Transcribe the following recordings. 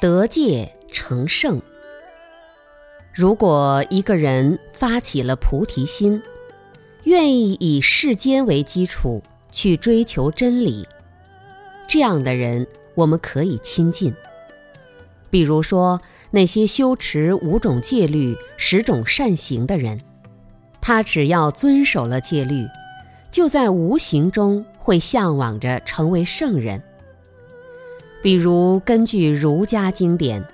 得戒成圣。如果一个人发起了菩提心，愿意以世间为基础去追求真理，这样的人我们可以亲近。比如说那些修持五种戒律、十种善行的人，他只要遵守了戒律，就在无形中会向往着成为圣人。比如根据儒家经典，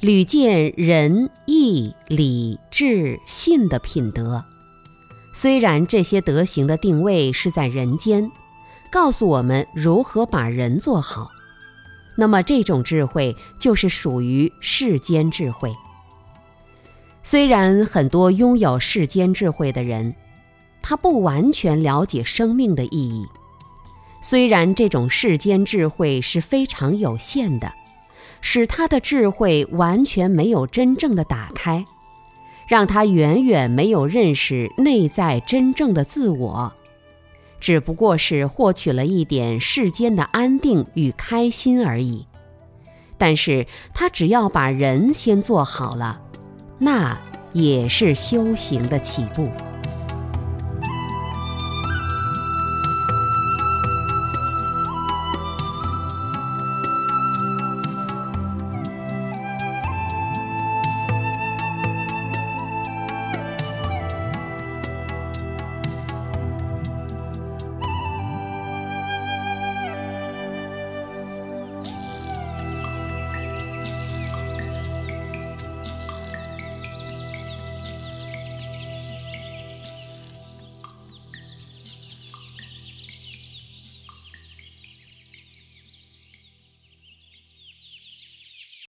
屡见仁义礼智信的品德。虽然这些德行的定位是在人间，告诉我们如何把人做好，那么这种智慧就是属于世间智慧。虽然很多拥有世间智慧的人，他不完全了解生命的意义。虽然这种世间智慧是非常有限的，使他的智慧完全没有真正的打开。让他远远没有认识内在真正的自我，只不过是获取了一点世间的安定与开心而已。但是他只要把人先做好了，那也是修行的起步。